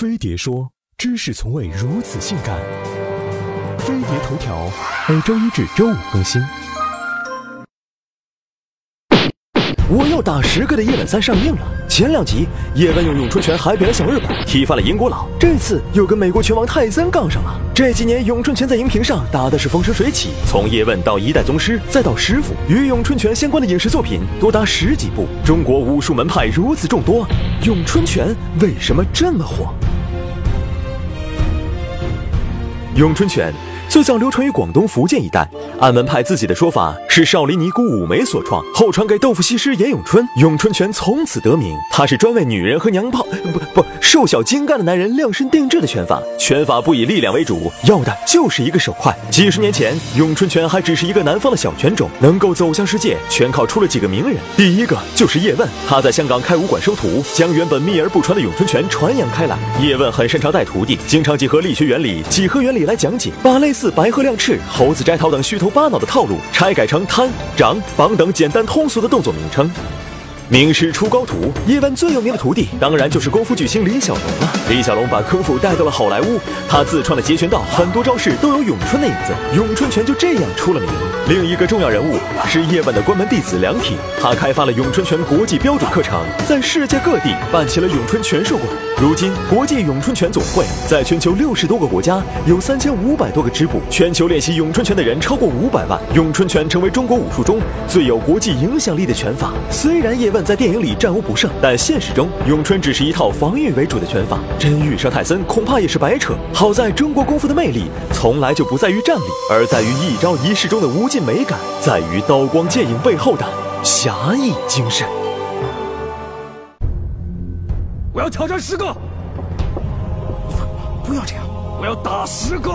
飞碟说：“知识从未如此性感。”飞碟头条每周一至周五更新。我要打十个的叶问三上映了。前两集叶问用咏春拳海扁了小日本，踢翻了英国佬。这次又跟美国拳王泰森杠上了。这几年咏春拳在荧屏上打的是风生水起，从叶问到一代宗师，再到师傅，与咏春拳相关的影视作品多达十几部。中国武术门派如此众多，咏春拳为什么这么火？咏春拳。最早流传于广东、福建一带，按门派自己的说法，是少林尼姑五梅所创，后传给豆腐西施严咏春，咏春拳从此得名。它是专为女人和娘炮不不瘦小精干的男人量身定制的拳法，拳法不以力量为主，要的就是一个手快。几十年前，咏春拳还只是一个南方的小拳种，能够走向世界，全靠出了几个名人。第一个就是叶问，他在香港开武馆收徒，将原本秘而不传的咏春拳传扬开来。叶问很擅长带徒弟，经常结合力学原理、几何原理来讲解，把类似。似白鹤亮翅、猴子摘桃等虚头巴脑的套路拆改成摊、掌、绑等简单通俗的动作名称。名师出高徒，叶问最有名的徒弟当然就是功夫巨星李小龙了。李小龙把功夫带到了好莱坞，他自创的截拳道很多招式都有咏春的影子，咏春拳就这样出了名。另一个重要人物是叶问的关门弟子梁挺，他开发了咏春拳国际标准课程，在世界各地办起了咏春拳术馆。如今，国际咏春拳总会在全球六十多个国家有三千五百多个支部，全球练习咏春拳的人超过五百万。咏春拳成为中国武术中最有国际影响力的拳法。虽然叶问。在电影里战无不胜，但现实中咏春只是一套防御为主的拳法，真遇上泰森恐怕也是白扯。好在中国功夫的魅力从来就不在于战力，而在于一招一式中的无尽美感，在于刀光剑影背后的侠义精神。我要挑战十个，不要这样，我要打十个。